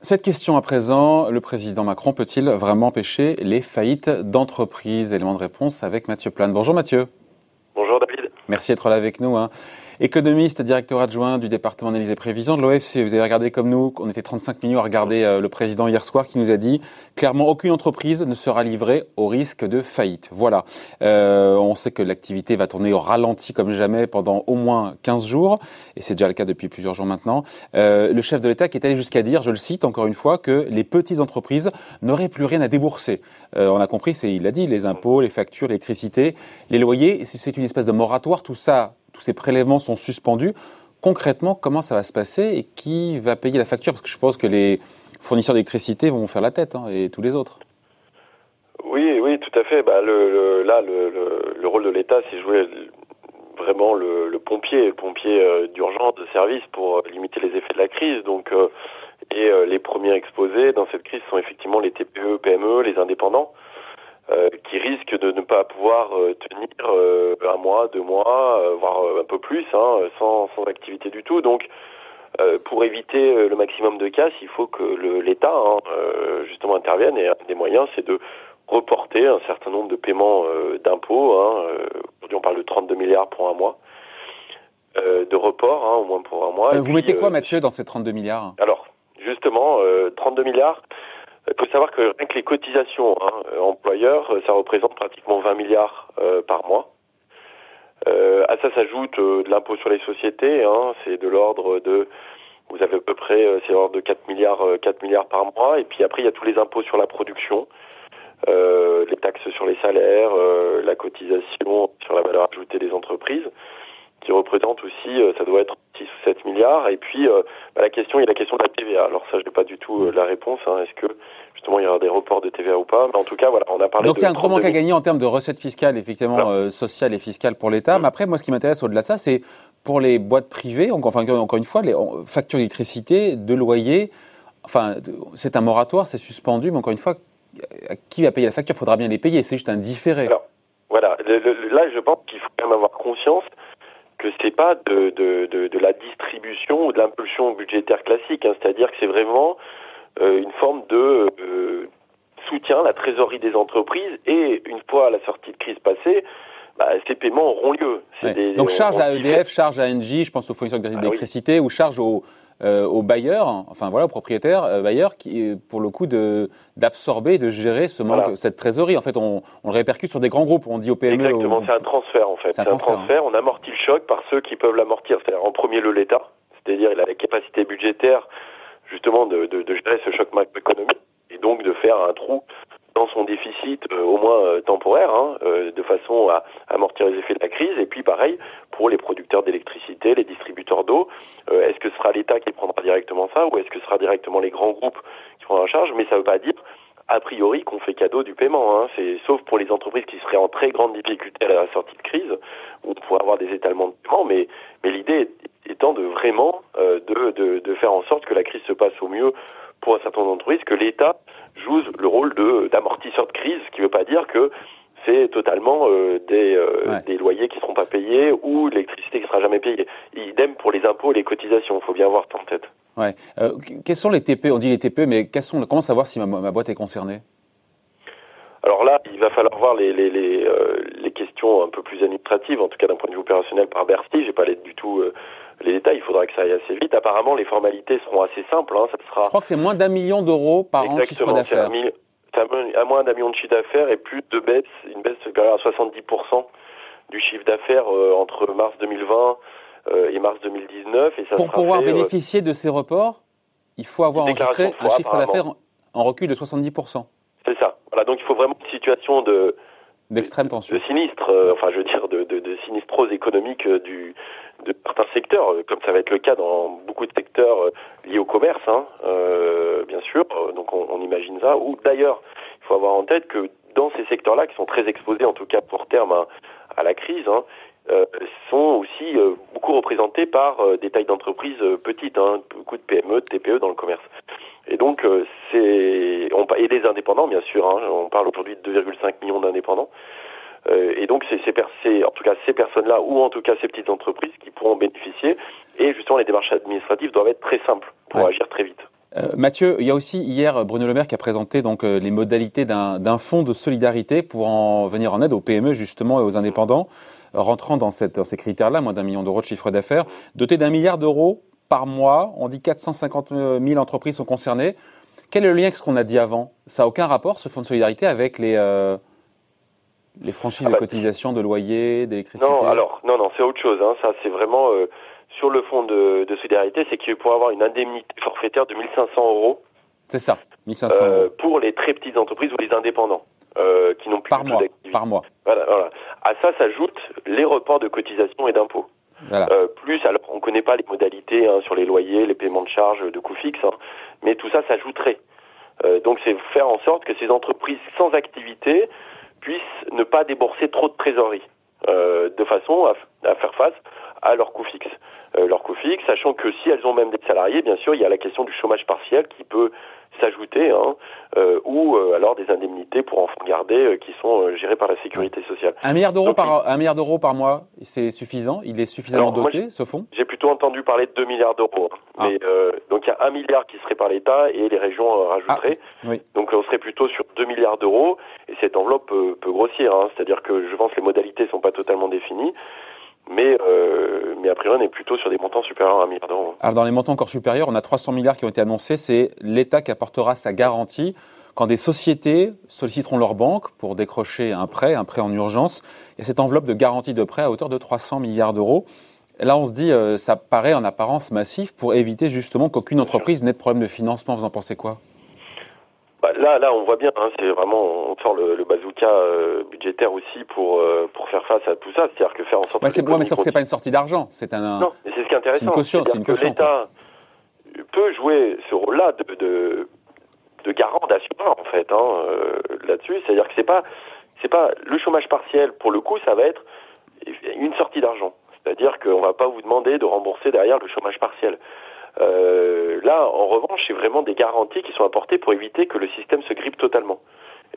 Cette question à présent, le président Macron peut-il vraiment empêcher les faillites d'entreprises? Élément de réponse avec Mathieu Plane. Bonjour Mathieu. Bonjour David. Merci d'être là avec nous. Hein. Économiste, directeur adjoint du département d'analyse et prévision de l'OFC. Vous avez regardé comme nous, on était 35 millions à regarder euh, le président hier soir qui nous a dit clairement aucune entreprise ne sera livrée au risque de faillite. Voilà. Euh, on sait que l'activité va tourner au ralenti comme jamais pendant au moins 15 jours, et c'est déjà le cas depuis plusieurs jours maintenant. Euh, le chef de l'État qui est allé jusqu'à dire, je le cite encore une fois, que les petites entreprises n'auraient plus rien à débourser. Euh, on a compris, c'est, il a dit, les impôts, les factures, l'électricité, les loyers, c'est une espèce de moratoire, tout ça tous ces prélèvements sont suspendus. Concrètement, comment ça va se passer et qui va payer la facture? Parce que je pense que les fournisseurs d'électricité vont faire la tête hein, et tous les autres. Oui, oui, tout à fait. Bah, là, le, rôle de l'État, c'est jouer vraiment le, pompier, le pompier euh, d'urgence, de service pour euh, limiter les effets de la crise. Donc, euh, et les premiers exposés dans cette crise sont effectivement les TPE, PME, les indépendants. Euh, qui risquent de ne pas pouvoir euh, tenir euh, un mois, deux mois, voire un peu plus, hein, sans, sans activité du tout. Donc, pour éviter le maximum de casse, il faut que l'État hein, justement intervienne et un des moyens, c'est de reporter un certain nombre de paiements d'impôts. Hein, Aujourd'hui, on parle de 32 milliards pour un mois. de report, hein, au moins pour un mois. vous mettez quoi, Mathieu, dans ces 32 milliards? Alors, justement, 32 milliards, il faut savoir que rien que les cotisations hein, euh, employeurs, euh, ça représente pratiquement 20 milliards euh, par mois. Euh, à ça s'ajoute de l'impôt sur les sociétés, hein, c'est de l'ordre de, vous avez à peu près, c'est l'ordre de 4 milliards, 4 milliards par mois. Et puis après, il y a tous les impôts sur la production, les taxes sur les salaires, la cotisation sur la valeur ajoutée des entreprises qui représente aussi, euh, ça doit être 6 ou 7 milliards. Et puis, euh, bah, la question, il y a la question de la TVA. Alors ça, je n'ai pas du tout euh, la réponse. Hein. Est-ce que, justement, il y aura des reports de TVA ou pas? Mais en tout cas, voilà, on a parlé Donc, il y a un gros manque à gagner en termes de recettes fiscales, effectivement, sociales et fiscales pour l'État. Mais après, moi, ce qui m'intéresse au-delà de ça, c'est pour les boîtes privées, enfin, encore une fois, les factures d'électricité, de loyer, enfin, c'est un moratoire, c'est suspendu, mais encore une fois, qui va payer la facture? Il faudra bien les payer, c'est juste un différé. Alors, voilà, là, je pense qu'il faut quand même avoir conscience que c'est pas de, de, de, de, la distribution ou de l'impulsion budgétaire classique, hein. c'est-à-dire que c'est vraiment euh, une forme de euh, soutien à la trésorerie des entreprises et une fois la sortie de crise passée, bah, ces paiements auront lieu. Donc charge à EDF, charge à Engie, je pense aux fournisseurs ah d'électricité, ou charge aux, euh, aux bailleurs, enfin voilà, aux propriétaires euh, bailleurs, qui, pour le coup, de d'absorber, de gérer ce manque, cette trésorerie. En fait, on, on, le répercute sur des grands groupes. On dit au PME. Exactement, c'est un transfert en fait. C'est un, transfert. On amortit le choc par ceux qui peuvent l'amortir. C'est-à-dire en premier lieu l'État, c'est-à-dire il a la capacité budgétaire justement de, de, de gérer ce choc macroéconomique et donc de faire un trou dans son déficit euh, au moins euh, temporaire, hein, euh, de façon à, amortir les effets de la crise. Et puis pareil pour les producteurs d'électricité, les distributeurs d'eau. est-ce que ce sera l'État qui prendra directement ça ou est-ce que ce sera directement les grands groupes qui prendront en charge? Mais ça ne veut pas dire a priori qu'on fait cadeau du paiement. Hein. C'est sauf pour les entreprises qui seraient en très grande difficulté à la sortie de crise, où on pourrait avoir des étalements de paiement. Mais, mais l'idée étant de vraiment de, de, de faire en sorte que la crise se passe au mieux pour un certain nombre d'entreprises, que l'État joue le rôle de d'amortisseur de crise, ce qui ne veut pas dire que c'est totalement euh, des, euh, des loyers qui ne seront pas payés ou l'électricité qui ne sera jamais payée. Idem pour les impôts et les cotisations, il faut bien avoir ça en tête. Ouais. Euh, quels sont les TPE On dit les TPE, mais sont, comment savoir si ma, ma boîte est concernée? Alors là, il va falloir voir les, les, les, les, questions un peu plus administratives, en tout cas d'un point de vue opérationnel par Bercy. J'ai pas l'aide du tout les détails, il faudra que ça aille assez vite. Apparemment, les formalités seront assez simples. Hein. Ça sera... Je crois que c'est moins d'un million d'euros par an chiffre d'affaires. À moins d'un million de chiffre d'affaires et plus de baisse, une baisse supérieure à 70% du chiffre d'affaires euh, entre mars 2020 euh, et mars 2019. Et ça Pour pouvoir euh, bénéficier de ces reports, il faut avoir enregistré un chiffre d'affaires en recul de 70%. C'est ça. Voilà, donc il faut vraiment une situation de d'extrême tension, de sinistre, enfin je veux dire de, de, de sinistrose économique du de certains secteurs, euh, comme ça va être le cas dans beaucoup de secteurs euh, liés au commerce, hein, euh, bien sûr. Donc on, imagine ça. Ou d'ailleurs, il faut avoir en tête que dans ces secteurs-là, qui sont très exposés, en tout cas pour terme à, la crise, hein, sont aussi beaucoup représentés par des tailles d'entreprises petites, hein, beaucoup de PME, de TPE dans le commerce. Et donc c'est et des indépendants bien sûr. Hein, on parle aujourd'hui de 2,5 millions d'indépendants. Et donc c'est ces, en tout cas ces personnes-là ou en tout cas ces petites entreprises qui pourront bénéficier. Et justement, les démarches administratives doivent être très simples pour agir très vite. Mathieu, il y a aussi hier Bruno Le Maire qui a présenté donc les modalités d'un fonds de solidarité pour en venir en aide aux PME justement et aux indépendants rentrant dans, cette, dans ces critères-là, moins d'un million d'euros de chiffre d'affaires, doté d'un milliard d'euros par mois. On dit 450 000 entreprises sont concernées. Quel est le lien avec ce qu'on a dit avant? Ça n'a aucun rapport, ce fonds de solidarité, avec les, euh, les franchises ah de bah, cotisation de loyer, d'électricité Non, alors, non, non, c'est autre chose. Hein. Ça, c'est vraiment euh, sur le fonds de, solidarité, c'est qu'il pour avoir une indemnité forfaitaire de 1500 euros. C'est ça, 1500 euh, euros. Pour les très petites entreprises ou les indépendants. qui n'ont plus par mois, par mois. Voilà, voilà. À ça s'ajoutent les reports de cotisation et d'impôts. Euh, plus, alors on ne connaît pas les modalités hein, sur les loyers, les paiements de charges, de coûts fixes, hein, mais tout ça s'ajouterait. Euh, donc c'est faire en sorte que ces entreprises sans activité puissent ne pas débourser trop de trésorerie, euh, de façon à, à, faire face à leurs coûts fixes. Euh, leurs coûts fixes, sachant que si elles ont même des salariés, bien sûr, il y a la question du chômage partiel qui peut s'ajouter, hein, euh, ou euh, alors des indemnités pour enfants gardés euh, qui sont gérées par la sécurité sociale. Un milliard d'euros par un milliard d'euros par mois, c'est suffisant? Il est suffisamment doté ce fonds? J'ai plutôt entendu parler de 2 milliards d'euros. Ah. Mais donc il y a un milliard qui serait par l'État et les régions rajouteraient. Ah, donc on serait plutôt sur 2 milliards d'euros et cette enveloppe peut, peut grossir. Hein. C'est-à-dire que je pense que les modalités sont pas totalement définies mais, euh, mais a priori, on est plutôt sur des montants supérieurs à 1 milliard d'euros. Alors, dans les montants encore supérieurs, on a 300 milliards qui ont été annoncés. C'est l'État qui apportera sa garantie quand des sociétés solliciteront leur banque pour décrocher un prêt, un prêt en urgence. A cette enveloppe de garantie de prêt à hauteur de 300 milliards d'euros. Là, on se dit, euh, ça paraît en apparence massif pour éviter justement qu'aucune entreprise n'ait de problème de financement. Vous en pensez quoi? Bah, là, là, on voit bien, hein, c'est vraiment, on sort le, le bazooka euh, budgétaire aussi pour euh, pour faire face à tout ça, c'est-à-dire que faire en sorte. Ouais, c'est, mais c'est pas une sortie d'argent, c'est un. Non, mais c'est ce qui est intéressant. C'est une caution, c'est une caution. L'État peut jouer ce rôle-là de, de, de garant d'assureur en fait hein, euh, là-dessus, c'est-à-dire que c'est pas c'est pas le chômage partiel pour le coup, ça va être une sortie d'argent, c'est-à-dire qu'on va pas vous demander de rembourser derrière le chômage partiel. Euh, là, en revanche, c'est vraiment des garanties qui sont apportées pour éviter que le système se grippe totalement.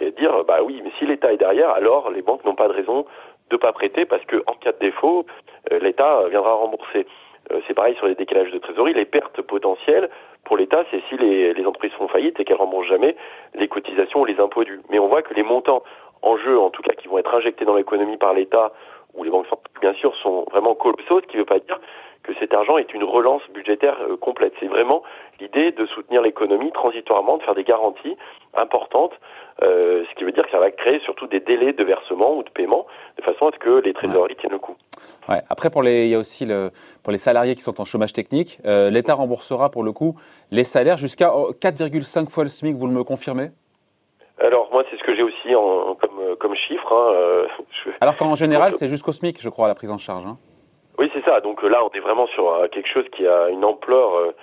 Et dire, bah oui, mais si l'État est derrière, alors les banques n'ont pas de raison de pas prêter parce que en cas de défaut, euh, l'État viendra rembourser. Euh, c'est pareil sur les décalages de trésorerie. Les pertes potentielles pour l'État, c'est si les, les, entreprises font faillite et qu'elles remboursent jamais les cotisations ou les impôts dus. Mais on voit que les montants en jeu, en tout cas, qui vont être injectés dans l'économie par l'État ou les banques bien sûr, sont vraiment colossaux, ce qui ne veut pas dire que cet argent est une relance budgétaire euh, complète. C'est vraiment l'idée de soutenir l'économie transitoirement, de faire des garanties importantes, euh, ce qui veut dire que ça va créer surtout des délais de versement ou de paiement, de façon à ce que les trésoreries tiennent le coup. Ouais. Après, pour les, il y a aussi le, pour les salariés qui sont en chômage technique, euh, l'État remboursera pour le coup les salaires jusqu'à 4,5 fois le SMIC. Vous me confirmez? Alors moi c'est ce que j'ai aussi en, comme, comme chiffre. Hein, Alors qu'en général c'est jusqu'au SMIC je crois la prise en charge. Hein. Oui, c'est ça. Donc euh, là, on est vraiment sur euh, quelque chose qui a une ampleur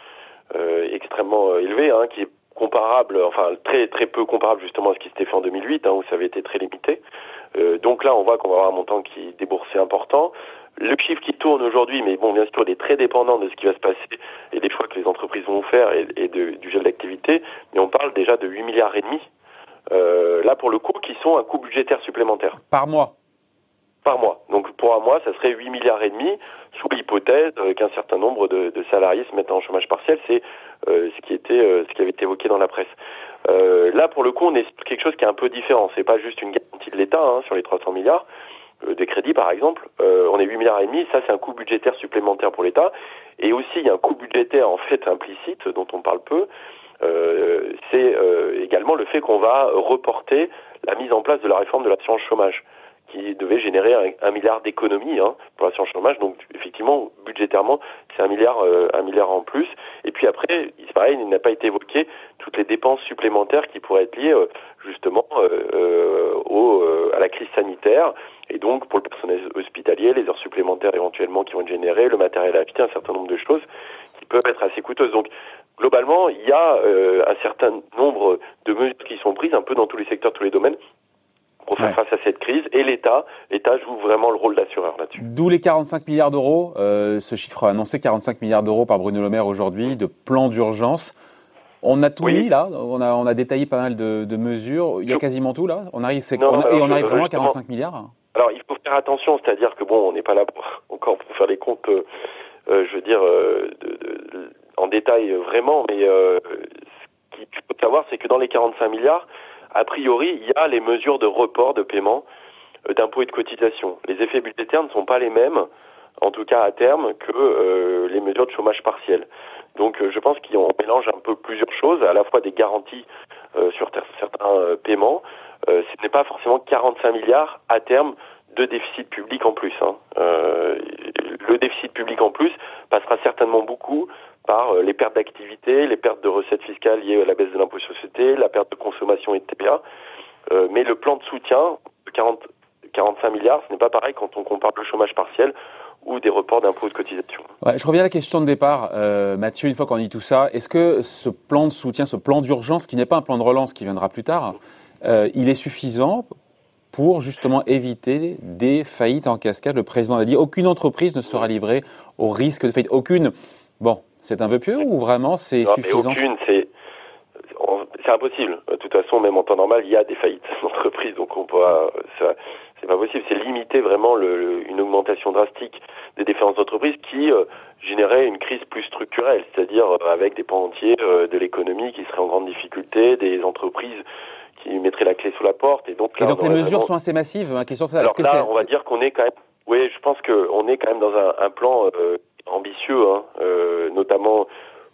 euh, extrêmement élevée, hein, qui est comparable, enfin très très peu comparable justement à ce qui s'était fait en 2008, hein, où ça avait été très limité. donc là, on voit qu'on va avoir un montant qui est déboursé important. Le chiffre qui tourne aujourd'hui, mais bon, bien sûr, il est très dépendant de ce qui va se passer et des choix que les entreprises vont faire et, et de, du gel d'activité. Mais on parle déjà de 8 milliards et demi. Là, pour le coup, qui sont un coût budgétaire supplémentaire. Par mois par mois. Donc pour un mois, ça serait 8 milliards et demi, sous l'hypothèse euh, qu'un certain nombre de, de, salariés se mettent en chômage partiel. C'est euh, ce qui était, euh, ce qui avait été évoqué dans la presse. là, pour le coup, on est sur quelque chose qui est un peu différent. C'est pas juste une garantie de l'État hein, sur les 300 milliards des crédits, par exemple. on est 8 milliards et demi. Ça, c'est un coût budgétaire supplémentaire pour l'État. Et aussi, il y a un coût budgétaire en fait implicite dont on parle peu. C'est également le fait qu'on va reporter la mise en place de la réforme de l'assurance chômage qui devait générer un, milliard d'économies hein, pour l'assurance chômage. Donc effectivement, budgétairement, c'est un milliard, euh, un milliard en plus. Et puis après, c'est pareil, il n'a pas été évoqué toutes les dépenses supplémentaires qui pourraient être liées euh, justement euh, au, à la crise sanitaire. Et donc pour le personnel hospitalier, les heures supplémentaires éventuellement qui vont être générées, le matériel à habiter, un certain nombre de choses qui peuvent être assez coûteuses. Donc globalement, il y a un certain nombre de mesures qui sont prises un peu dans tous les secteurs, tous les domaines, pour faire face à cette crise. Et l'État, l'État joue vraiment le rôle d'assureur là-dessus. D'où les 45 milliards d'euros, euh, ce chiffre annoncé 45 milliards d'euros par Bruno Le Maire aujourd'hui de plan d'urgence. On a tout mis là, on a, on a détaillé pas mal de, de mesures. Il y a quasiment tout là. On arrive, on, et on arrive vraiment à 45 milliards. faire attention, c'est-à-dire que bon, on n'est pas là pour, encore pour faire les comptes, euh, euh, je veux dire, de, de, en détail vraiment, mais ce qu'il faut savoir, c'est que dans les 45 milliards, a priori, il y a les mesures de report de paiement d'impôts et de cotisations. Les effets budgétaires ne sont pas les mêmes, en tout cas à terme, que les mesures de chômage partiel. Donc je pense qu'on mélange un peu plusieurs choses, à la fois des garanties sur certains paiements, euh, ce n'est pas forcément 45 milliards à terme de déficit public en plus. Hein. Euh, le déficit public en plus passera certainement beaucoup par euh, les pertes d'activité, les pertes de recettes fiscales liées à la baisse de l'impôt sur société, la perte de consommation et de TVA. Euh, mais le plan de soutien de 40, 45 milliards, ce n'est pas pareil quand on compare le chômage partiel ou des reports d'impôts de cotisation. Je reviens à la question de départ, euh, Mathieu, une fois qu'on dit tout ça, est-ce que ce plan de soutien, ce plan d'urgence, qui n'est pas un plan de relance qui viendra plus tard, il est suffisant pour justement éviter des faillites en cascade. Le président l'a dit, aucune entreprise ne sera livrée au risque de faillite. Aucune. Bon, c'est un peu pieux ou vraiment c'est suffisant? Aucune, c'est c'est impossible. De toute façon, même en temps normal, il y a des faillites d'entreprises, donc on peut, c'est pas possible. C'est limiter vraiment le, une augmentation drastique des différentes entreprises qui euh, générait une crise plus structurelle, c'est-à-dire euh, avec des pans entiers euh, de l'économie qui seraient en grande difficulté, des entreprises qui mettrait la clé sous la porte. Et donc, là, donc les mesures sont assez massives. Ma question, c'est alors là, on va dire qu'on est quand même. Oui, je pense qu'on est quand même dans un, un plan euh, ambitieux, hein, euh, notamment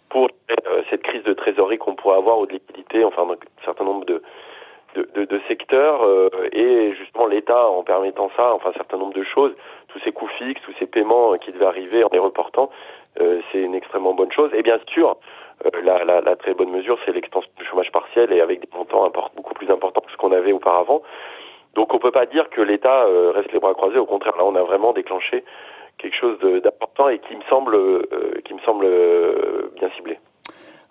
pour euh, cette crise de trésorerie qu'on pourrait avoir ou de liquidité, enfin dans un certain nombre de de, de, de secteurs et justement l'État en permettant ça, enfin un certain nombre de choses, tous ces coûts fixes, tous ces paiements qui devaient arriver en les reportant, c'est une extrêmement bonne chose. Et bien sûr, la, la, la, très bonne mesure, c'est l'extension du chômage partiel et avec des montants beaucoup plus importants que ce qu'on avait auparavant. Donc on peut pas dire que l'État euh, reste les bras croisés. Au contraire, là, on a vraiment déclenché quelque chose d'important et qui me semble, euh, qui me semble bien ciblé.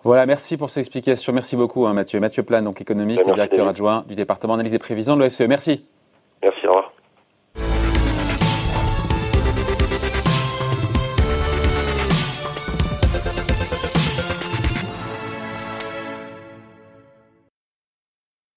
Voilà, merci pour ces explications. Merci beaucoup, hein, Mathieu. Mathieu Plan, donc économiste et directeur adjoint du département d'analyse et prévision de l'OSCE. Merci. Merci, au revoir.